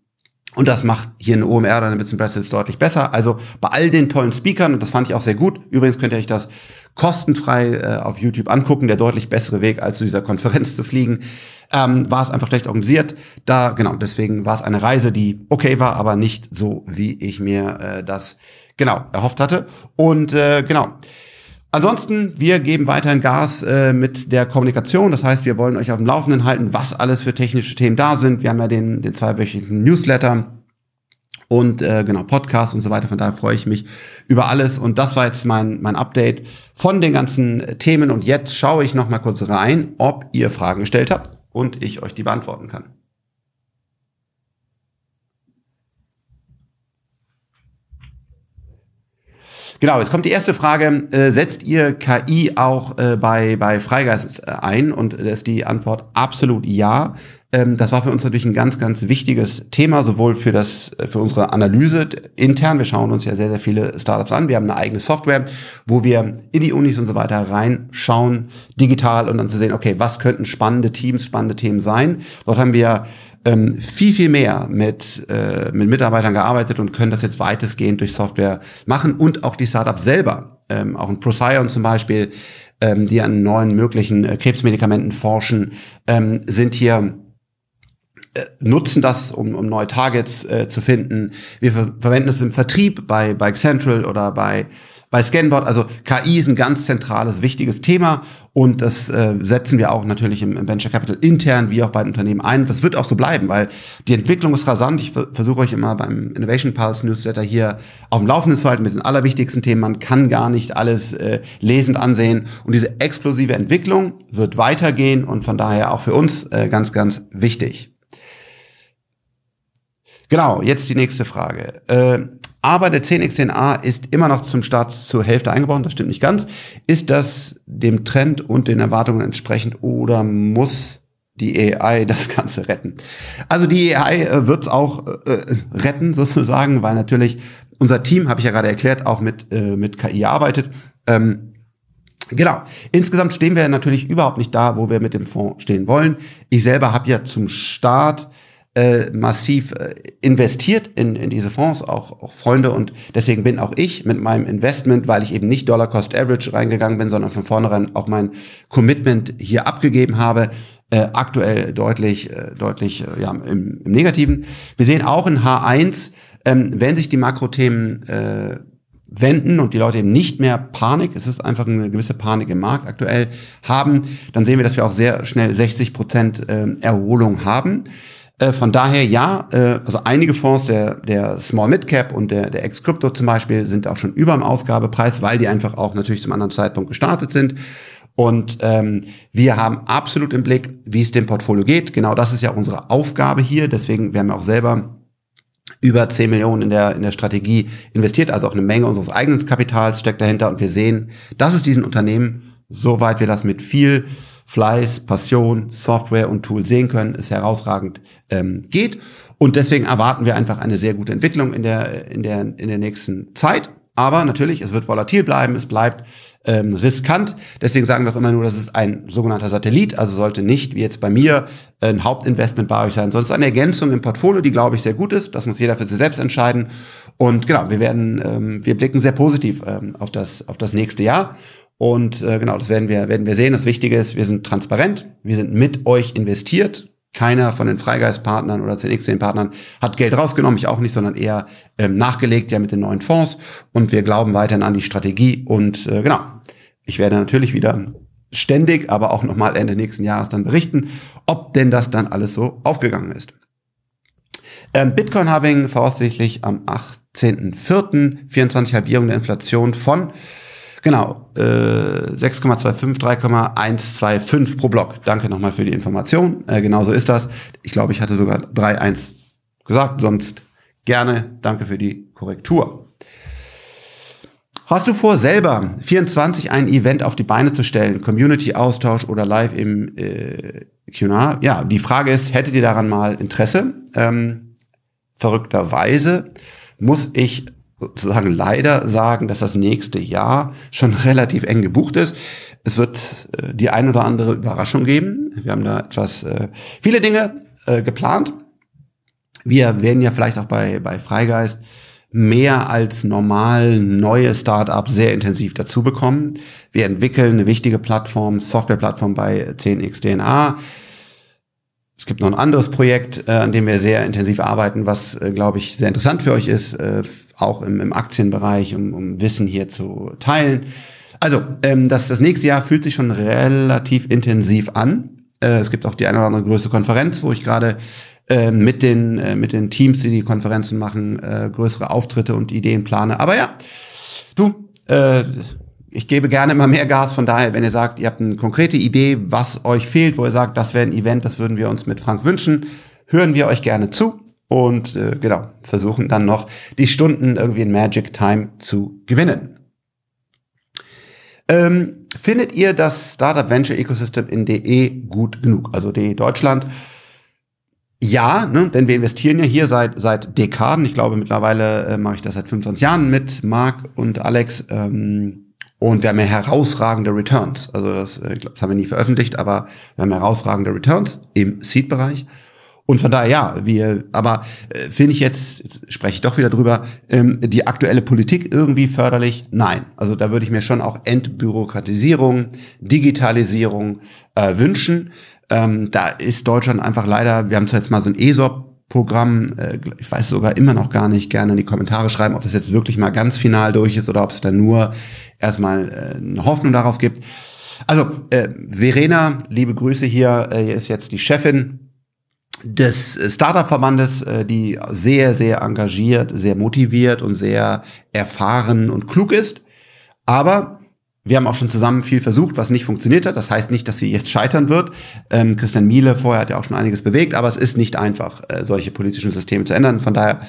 und das macht hier eine OMR oder eine Bits Pretzels deutlich besser. Also bei all den tollen Speakern, und das fand ich auch sehr gut, übrigens könnt ihr euch das kostenfrei äh, auf YouTube angucken, der deutlich bessere Weg, als zu dieser Konferenz zu fliegen, ähm, war es einfach schlecht organisiert. Da, genau, deswegen war es eine Reise, die okay war, aber nicht so, wie ich mir äh, das genau erhofft hatte. Und äh, genau. Ansonsten, wir geben weiterhin Gas äh, mit der Kommunikation. Das heißt, wir wollen euch auf dem Laufenden halten, was alles für technische Themen da sind. Wir haben ja den, den zweiwöchigen Newsletter. und äh, genau Podcasts und so weiter. Von daher freue ich mich über alles. Und das war jetzt mein, mein Update von den ganzen Themen. Und jetzt schaue ich noch mal kurz rein, ob ihr Fragen gestellt habt und ich euch die beantworten kann. Genau, jetzt kommt die erste Frage. Äh, setzt ihr KI auch äh, bei, bei Freigeist äh, ein? Und da ist die Antwort absolut ja. Ähm, das war für uns natürlich ein ganz, ganz wichtiges Thema, sowohl für das, äh, für unsere Analyse intern. Wir schauen uns ja sehr, sehr viele Startups an. Wir haben eine eigene Software, wo wir in die Unis und so weiter reinschauen, digital und dann zu sehen, okay, was könnten spannende Teams, spannende Themen sein? Dort haben wir ähm, viel, viel mehr mit, äh, mit Mitarbeitern gearbeitet und können das jetzt weitestgehend durch Software machen und auch die Startups selber. Ähm, auch ein Procyon zum Beispiel, ähm, die an neuen möglichen äh, Krebsmedikamenten forschen, ähm, sind hier äh, nutzen das, um, um neue Targets äh, zu finden. Wir ver verwenden es im Vertrieb bei, bei Central oder bei bei Scanbot, also KI ist ein ganz zentrales, wichtiges Thema und das äh, setzen wir auch natürlich im, im, Venture Capital intern wie auch bei den Unternehmen ein. Und das wird auch so bleiben, weil die Entwicklung ist rasant. Ich versuche euch immer beim Innovation Pulse Newsletter hier auf dem Laufenden zu halten mit den allerwichtigsten Themen. Man kann gar nicht alles äh, lesend ansehen. Und diese explosive Entwicklung wird weitergehen und von daher auch für uns äh, ganz, ganz wichtig. Genau, jetzt die nächste Frage. Äh, aber der 10x10a ist immer noch zum Start zur Hälfte eingebaut, das stimmt nicht ganz. Ist das dem Trend und den Erwartungen entsprechend oder muss die AI das Ganze retten? Also die AI äh, wird es auch äh, retten sozusagen, weil natürlich unser Team, habe ich ja gerade erklärt, auch mit, äh, mit KI arbeitet. Ähm, Genau. Insgesamt stehen wir natürlich überhaupt nicht da, wo wir mit dem Fonds stehen wollen. Ich selber habe ja zum Start äh, massiv äh, investiert in, in diese Fonds, auch, auch Freunde und deswegen bin auch ich mit meinem Investment, weil ich eben nicht Dollar Cost Average reingegangen bin, sondern von vornherein auch mein Commitment hier abgegeben habe, äh, aktuell deutlich, äh, deutlich äh, ja, im, im Negativen. Wir sehen auch in H1, ähm, wenn sich die Makrothemen äh, wenden und die Leute eben nicht mehr Panik, es ist einfach eine gewisse Panik im Markt aktuell haben, dann sehen wir, dass wir auch sehr schnell 60 Prozent äh, Erholung haben. Äh, von daher ja, äh, also einige Fonds, der, der Small Mid Cap und der, der Ex-Crypto zum Beispiel, sind auch schon über dem Ausgabepreis, weil die einfach auch natürlich zum anderen Zeitpunkt gestartet sind. Und ähm, wir haben absolut im Blick, wie es dem Portfolio geht. Genau das ist ja unsere Aufgabe hier. Deswegen werden wir auch selber über 10 Millionen in der, in der Strategie investiert. Also auch eine Menge unseres eigenen Kapitals steckt dahinter. Und wir sehen, dass es diesen Unternehmen, soweit wir das mit viel Fleiß, Passion, Software und Tool sehen können, ist herausragend ähm, geht. Und deswegen erwarten wir einfach eine sehr gute Entwicklung in der, in der, in der nächsten Zeit. Aber natürlich, es wird volatil bleiben, es bleibt ähm, riskant. Deswegen sagen wir auch immer nur, das ist ein sogenannter Satellit, also sollte nicht, wie jetzt bei mir, ein Hauptinvestment bei euch sein, sondern es ist eine Ergänzung im Portfolio, die, glaube ich, sehr gut ist. Das muss jeder für sich selbst entscheiden. Und genau, wir werden, ähm, wir blicken sehr positiv ähm, auf, das, auf das nächste Jahr und äh, genau, das werden wir, werden wir sehen. Das Wichtige ist, wir sind transparent, wir sind mit euch investiert. Keiner von den Freigeistpartnern oder 10x10-Partnern hat Geld rausgenommen, ich auch nicht, sondern eher ähm, nachgelegt ja mit den neuen Fonds. Und wir glauben weiterhin an die Strategie. Und äh, genau, ich werde natürlich wieder ständig, aber auch nochmal Ende nächsten Jahres dann berichten, ob denn das dann alles so aufgegangen ist. Ähm, Bitcoin Halving voraussichtlich am 18.04. 24 Halbierung der Inflation von Genau, äh, 6,25, 3,125 pro Block. Danke nochmal für die Information. Äh, genau so ist das. Ich glaube, ich hatte sogar 3,1 gesagt, sonst gerne. Danke für die Korrektur. Hast du vor, selber 24 ein Event auf die Beine zu stellen, Community-Austausch oder live im äh, Q&A? Ja, die Frage ist, hättet ihr daran mal Interesse? Ähm, verrückterweise muss ich sozusagen leider sagen, dass das nächste Jahr schon relativ eng gebucht ist. Es wird äh, die ein oder andere Überraschung geben. Wir haben da etwas, äh, viele Dinge äh, geplant. Wir werden ja vielleicht auch bei, bei Freigeist mehr als normal neue Startups sehr intensiv dazu bekommen. Wir entwickeln eine wichtige Plattform, Softwareplattform bei 10xDNA. Es gibt noch ein anderes Projekt, äh, an dem wir sehr intensiv arbeiten, was, äh, glaube ich, sehr interessant für euch ist, äh, auch im, im Aktienbereich, um, um Wissen hier zu teilen. Also, ähm, das, das nächste Jahr fühlt sich schon relativ intensiv an. Äh, es gibt auch die eine oder andere größere Konferenz, wo ich gerade äh, mit, den, äh, mit den Teams, die die Konferenzen machen, äh, größere Auftritte und Ideen plane. Aber ja, du, äh, ich gebe gerne immer mehr Gas. Von daher, wenn ihr sagt, ihr habt eine konkrete Idee, was euch fehlt, wo ihr sagt, das wäre ein Event, das würden wir uns mit Frank wünschen, hören wir euch gerne zu und äh, genau, versuchen dann noch die Stunden irgendwie in Magic Time zu gewinnen. Ähm, findet ihr das Startup Venture Ecosystem in DE gut genug? Also DE Deutschland. Ja, ne, denn wir investieren ja hier seit, seit Dekaden. Ich glaube, mittlerweile äh, mache ich das seit 25 Jahren mit Marc und Alex. Ähm, und wir haben ja herausragende Returns. Also das, äh, das haben wir nie veröffentlicht, aber wir haben herausragende Returns im Seed-Bereich. Und von daher, ja, wir, aber äh, finde ich jetzt, jetzt spreche ich doch wieder drüber, ähm, die aktuelle Politik irgendwie förderlich? Nein. Also da würde ich mir schon auch Entbürokratisierung, Digitalisierung äh, wünschen. Ähm, da ist Deutschland einfach leider, wir haben zwar jetzt mal so ein ESOP-Programm, äh, ich weiß sogar immer noch gar nicht, gerne in die Kommentare schreiben, ob das jetzt wirklich mal ganz final durch ist oder ob es da nur erstmal äh, eine Hoffnung darauf gibt. Also, äh, Verena, liebe Grüße hier, äh, hier ist jetzt die Chefin des Startup-Verbandes, äh, die sehr, sehr engagiert, sehr motiviert und sehr erfahren und klug ist. Aber wir haben auch schon zusammen viel versucht, was nicht funktioniert hat. Das heißt nicht, dass sie jetzt scheitern wird. Ähm, Christian Miele vorher hat ja auch schon einiges bewegt, aber es ist nicht einfach, äh, solche politischen Systeme zu ändern. Von daher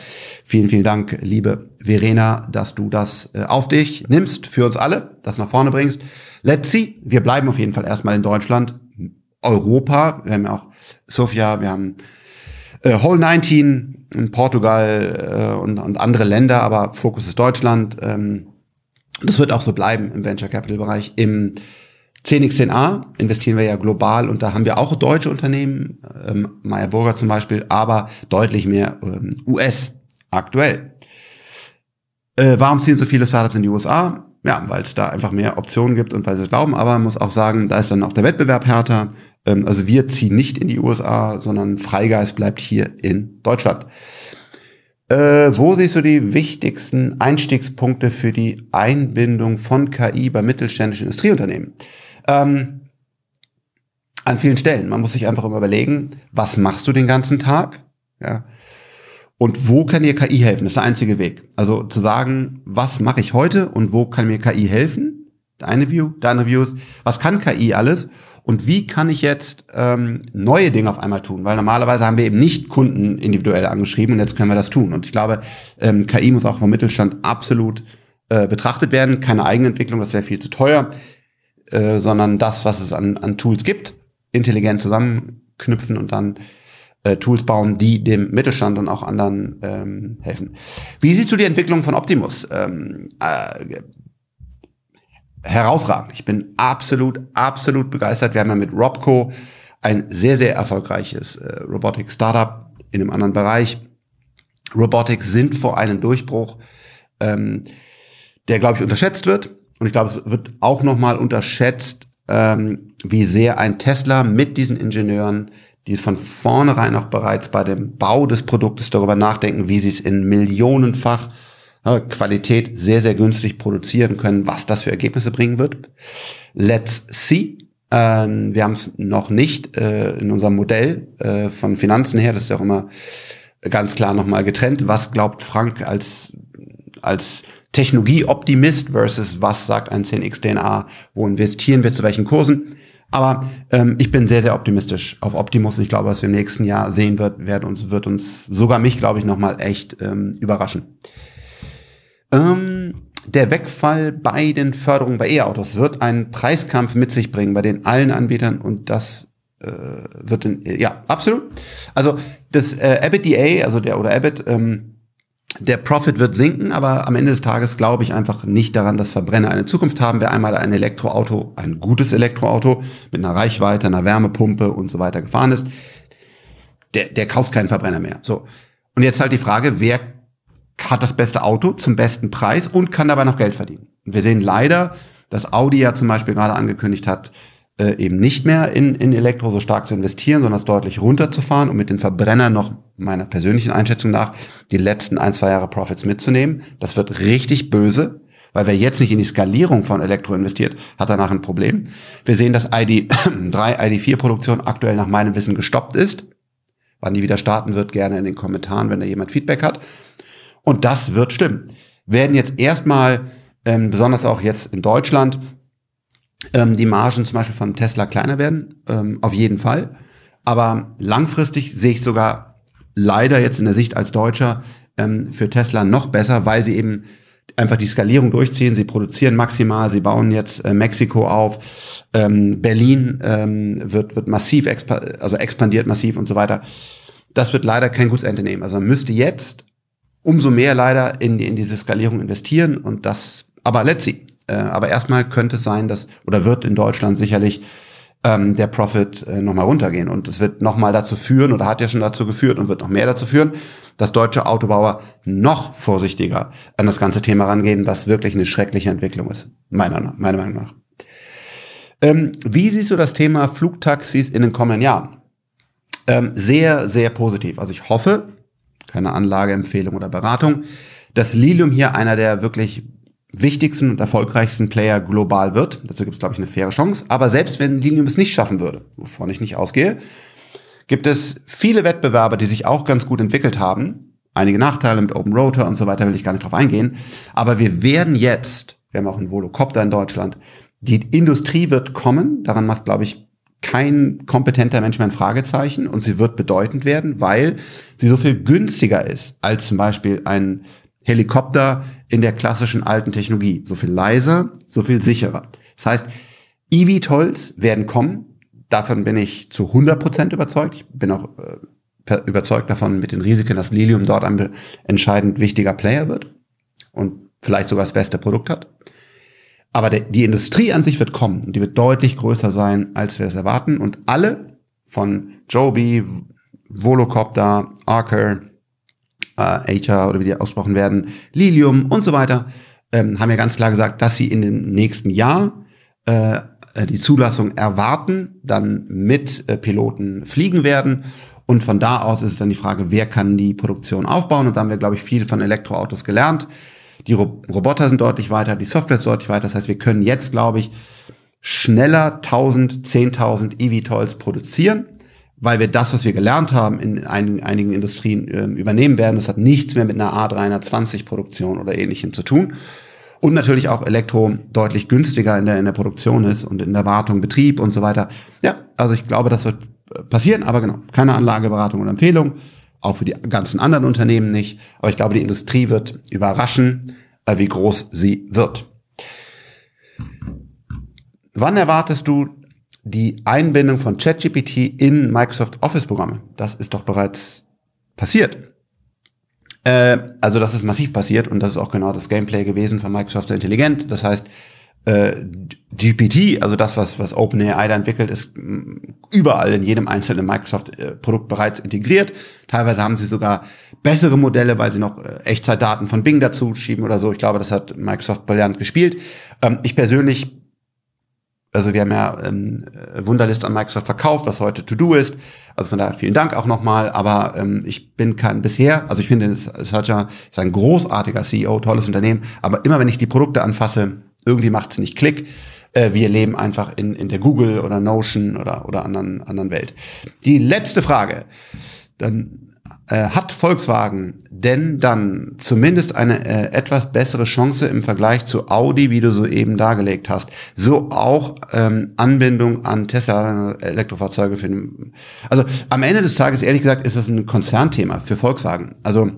vielen, vielen Dank, liebe Verena, dass du das äh, auf dich nimmst, für uns alle, das nach vorne bringst. Let's see. Wir bleiben auf jeden Fall erstmal in Deutschland, Europa. Wir haben ja auch Sofia, wir haben äh, Whole 19 in Portugal äh, und, und andere Länder, aber Fokus ist Deutschland. Ähm, das wird auch so bleiben im Venture Capital Bereich. Im 10x10a investieren wir ja global und da haben wir auch deutsche Unternehmen, ähm, Meyer Burger zum Beispiel, aber deutlich mehr ähm, US aktuell. Äh, warum ziehen so viele Startups in die USA? Ja, weil es da einfach mehr Optionen gibt und weil sie es glauben, aber man muss auch sagen, da ist dann auch der Wettbewerb härter. Ähm, also wir ziehen nicht in die USA, sondern Freigeist bleibt hier in Deutschland. Äh, wo siehst du die wichtigsten Einstiegspunkte für die Einbindung von KI bei mittelständischen Industrieunternehmen? Ähm, an vielen Stellen. Man muss sich einfach immer überlegen, was machst du den ganzen Tag? Ja. Und wo kann dir KI helfen? Das ist der einzige Weg. Also zu sagen, was mache ich heute und wo kann mir KI helfen? Der eine View, der andere View ist, was kann KI alles? Und wie kann ich jetzt ähm, neue Dinge auf einmal tun? Weil normalerweise haben wir eben nicht Kunden individuell angeschrieben und jetzt können wir das tun. Und ich glaube, ähm, KI muss auch vom Mittelstand absolut äh, betrachtet werden. Keine Eigenentwicklung, das wäre viel zu teuer, äh, sondern das, was es an, an Tools gibt, intelligent zusammenknüpfen und dann äh, Tools bauen, die dem Mittelstand und auch anderen ähm, helfen. Wie siehst du die Entwicklung von Optimus? Ähm, äh, herausragend. Ich bin absolut, absolut begeistert. Wir haben ja mit Robco ein sehr, sehr erfolgreiches äh, Robotic-Startup in einem anderen Bereich. Robotics sind vor einem Durchbruch, ähm, der, glaube ich, unterschätzt wird. Und ich glaube, es wird auch nochmal unterschätzt, ähm, wie sehr ein Tesla mit diesen Ingenieuren, die von vornherein auch bereits bei dem Bau des Produktes darüber nachdenken, wie sie es in millionenfach Qualität sehr, sehr günstig produzieren können, was das für Ergebnisse bringen wird. Let's see. Ähm, wir haben es noch nicht äh, in unserem Modell äh, von Finanzen her, das ist ja auch immer ganz klar nochmal getrennt. Was glaubt Frank als, als Technologieoptimist versus was sagt ein 10x DNA, wo investieren wir zu welchen Kursen? Aber ähm, ich bin sehr, sehr optimistisch auf Optimus und ich glaube, was wir im nächsten Jahr sehen wird, wird uns, wird uns sogar mich, glaube ich, nochmal echt ähm, überraschen. Ähm, der Wegfall bei den Förderungen bei E-Autos wird einen Preiskampf mit sich bringen bei den allen Anbietern und das äh, wird in, ja absolut. Also das äh, EBITDA, also der oder EBIT, ähm, der Profit wird sinken, aber am Ende des Tages glaube ich einfach nicht daran, dass Verbrenner eine Zukunft haben. Wer einmal ein Elektroauto, ein gutes Elektroauto mit einer Reichweite, einer Wärmepumpe und so weiter gefahren ist, der, der kauft keinen Verbrenner mehr. So. Und jetzt halt die Frage, wer hat das beste Auto zum besten Preis und kann dabei noch Geld verdienen. Wir sehen leider, dass Audi ja zum Beispiel gerade angekündigt hat, äh, eben nicht mehr in, in Elektro so stark zu investieren, sondern es deutlich runterzufahren und mit den Verbrennern noch meiner persönlichen Einschätzung nach die letzten ein, zwei Jahre Profits mitzunehmen. Das wird richtig böse, weil wer jetzt nicht in die Skalierung von Elektro investiert, hat danach ein Problem. Wir sehen, dass ID3, ID4 Produktion aktuell nach meinem Wissen gestoppt ist Wann die wieder starten wird, gerne in den Kommentaren, wenn da jemand Feedback hat. Und das wird stimmen. Werden jetzt erstmal, ähm, besonders auch jetzt in Deutschland, ähm, die Margen zum Beispiel von Tesla kleiner werden. Ähm, auf jeden Fall. Aber langfristig sehe ich sogar leider jetzt in der Sicht als Deutscher ähm, für Tesla noch besser, weil sie eben einfach die Skalierung durchziehen. Sie produzieren maximal, sie bauen jetzt äh, Mexiko auf, ähm, Berlin ähm, wird, wird massiv, expa also expandiert massiv und so weiter. Das wird leider kein gutes Ende nehmen. Also man müsste jetzt umso mehr leider in, in diese Skalierung investieren und das, aber let's see. Äh, aber erstmal könnte es sein, dass, oder wird in Deutschland sicherlich ähm, der Profit äh, nochmal runtergehen. Und es wird nochmal dazu führen, oder hat ja schon dazu geführt und wird noch mehr dazu führen, dass deutsche Autobauer noch vorsichtiger an das ganze Thema rangehen, was wirklich eine schreckliche Entwicklung ist, meiner, meiner Meinung nach. Ähm, wie siehst du das Thema Flugtaxis in den kommenden Jahren? Ähm, sehr, sehr positiv. Also ich hoffe, keine Anlageempfehlung oder Beratung, dass Lilium hier einer der wirklich wichtigsten und erfolgreichsten Player global wird. Dazu gibt es, glaube ich, eine faire Chance. Aber selbst wenn Linium es nicht schaffen würde, wovon ich nicht ausgehe, gibt es viele Wettbewerber, die sich auch ganz gut entwickelt haben. Einige Nachteile mit Open Rotor und so weiter will ich gar nicht drauf eingehen. Aber wir werden jetzt, wir haben auch einen Volocopter in Deutschland, die Industrie wird kommen. Daran macht, glaube ich, kein kompetenter Mensch mehr ein Fragezeichen und sie wird bedeutend werden, weil sie so viel günstiger ist als zum Beispiel ein Helikopter in der klassischen alten Technologie. So viel leiser, so viel sicherer. Das heißt, eVTOLs werden kommen. Davon bin ich zu 100 Prozent überzeugt. Ich bin auch äh, überzeugt davon mit den Risiken, dass Lilium dort ein entscheidend wichtiger Player wird und vielleicht sogar das beste Produkt hat. Aber der, die Industrie an sich wird kommen und die wird deutlich größer sein, als wir es erwarten. Und alle von Joby, Volocopter, Archer, äh, HR oder wie die ausgesprochen werden, Lilium und so weiter, ähm, haben ja ganz klar gesagt, dass sie in dem nächsten Jahr äh, äh, die Zulassung erwarten, dann mit äh, Piloten fliegen werden. Und von da aus ist es dann die Frage, wer kann die Produktion aufbauen? Und da haben wir, glaube ich, viel von Elektroautos gelernt. Die Ro Roboter sind deutlich weiter, die Software ist deutlich weiter. Das heißt, wir können jetzt, glaube ich, schneller 1000, 10.000 eVTOLs produzieren weil wir das, was wir gelernt haben, in einigen, einigen Industrien äh, übernehmen werden. Das hat nichts mehr mit einer A320-Produktion oder ähnlichem zu tun. Und natürlich auch Elektro deutlich günstiger in der, in der Produktion ist und in der Wartung, Betrieb und so weiter. Ja, also ich glaube, das wird äh, passieren, aber genau, keine Anlageberatung oder Empfehlung, auch für die ganzen anderen Unternehmen nicht. Aber ich glaube, die Industrie wird überraschen, äh, wie groß sie wird. Wann erwartest du die Einbindung von ChatGPT in Microsoft Office-Programme. Das ist doch bereits passiert. Äh, also das ist massiv passiert und das ist auch genau das Gameplay gewesen von Microsoft intelligent. Das heißt, äh, GPT, also das, was, was OpenAI da entwickelt, ist mm, überall in jedem einzelnen Microsoft-Produkt bereits integriert. Teilweise haben sie sogar bessere Modelle, weil sie noch äh, Echtzeitdaten von Bing dazu schieben oder so. Ich glaube, das hat Microsoft brillant gespielt. Ähm, ich persönlich also wir haben ja ähm, Wunderlist an Microsoft verkauft, was heute To-Do ist. Also von daher vielen Dank auch nochmal. Aber ähm, ich bin kein bisher, also ich finde, Satya ist ein großartiger CEO, tolles Unternehmen. Aber immer wenn ich die Produkte anfasse, irgendwie macht es nicht Klick. Äh, wir leben einfach in, in der Google oder Notion oder, oder anderen, anderen Welt. Die letzte Frage. Dann äh, hat Volkswagen denn dann zumindest eine äh, etwas bessere Chance im Vergleich zu Audi, wie du soeben dargelegt hast? So auch ähm, Anbindung an Tesla Elektrofahrzeuge für den, also am Ende des Tages, ehrlich gesagt, ist das ein Konzernthema für Volkswagen. Also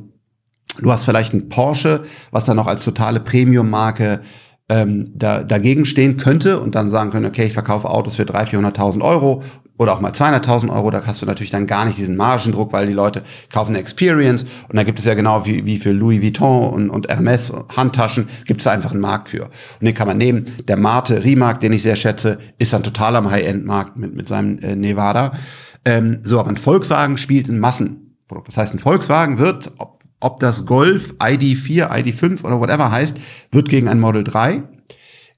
du hast vielleicht ein Porsche, was dann noch als totale Premium-Marke ähm, da, dagegen stehen könnte und dann sagen können, okay, ich verkaufe Autos für 300.000, 400.000 Euro oder auch mal 200.000 Euro, da hast du natürlich dann gar nicht diesen Margendruck, weil die Leute kaufen eine Experience und da gibt es ja genau wie, wie für Louis Vuitton und, und Hermes Handtaschen, gibt es einfach einen Markt für. Und den kann man nehmen. Der Mate Rimac, den ich sehr schätze, ist dann total am High-End-Markt mit, mit seinem äh, Nevada. Ähm, so, aber ein Volkswagen spielt ein Massenprodukt. Das heißt, ein Volkswagen wird, ob, das Golf ID4, ID5 oder whatever heißt, wird gegen ein Model 3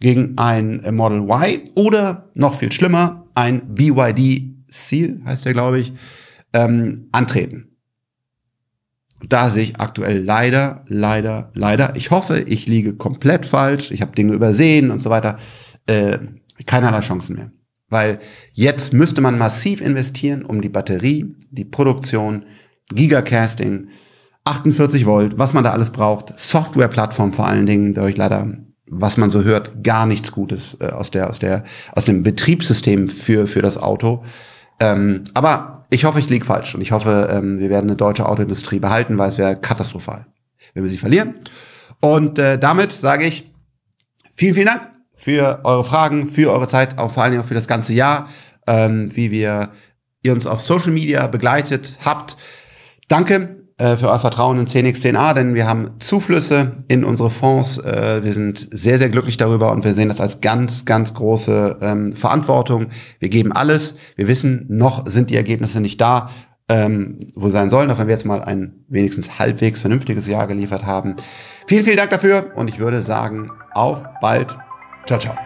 gegen ein Model Y oder noch viel schlimmer, ein BYD Seal, heißt der, glaube ich, ähm, antreten. Da sehe ich aktuell leider, leider, leider. Ich hoffe, ich liege komplett falsch. Ich habe Dinge übersehen und so weiter. Äh, keinerlei Chancen mehr. Weil jetzt müsste man massiv investieren, um die Batterie, die Produktion, Gigacasting, 48 Volt, was man da alles braucht, Softwareplattform vor allen Dingen, da ich leider, was man so hört, gar nichts Gutes äh, aus der, aus der, aus dem Betriebssystem für, für das Auto. Ähm, aber ich hoffe, ich liege falsch und ich hoffe, ähm, wir werden eine deutsche Autoindustrie behalten, weil es wäre katastrophal, wenn wir sie verlieren. Und äh, damit sage ich vielen, vielen Dank für eure Fragen, für eure Zeit, auch vor allen Dingen auch für das ganze Jahr, ähm, wie wir ihr uns auf Social Media begleitet habt. Danke für euer Vertrauen in 10x10a, denn wir haben Zuflüsse in unsere Fonds. Äh, wir sind sehr, sehr glücklich darüber und wir sehen das als ganz, ganz große ähm, Verantwortung. Wir geben alles. Wir wissen, noch sind die Ergebnisse nicht da, ähm, wo sein sollen, auch wenn wir jetzt mal ein wenigstens halbwegs vernünftiges Jahr geliefert haben. Vielen, vielen Dank dafür und ich würde sagen, auf bald. Ciao, ciao.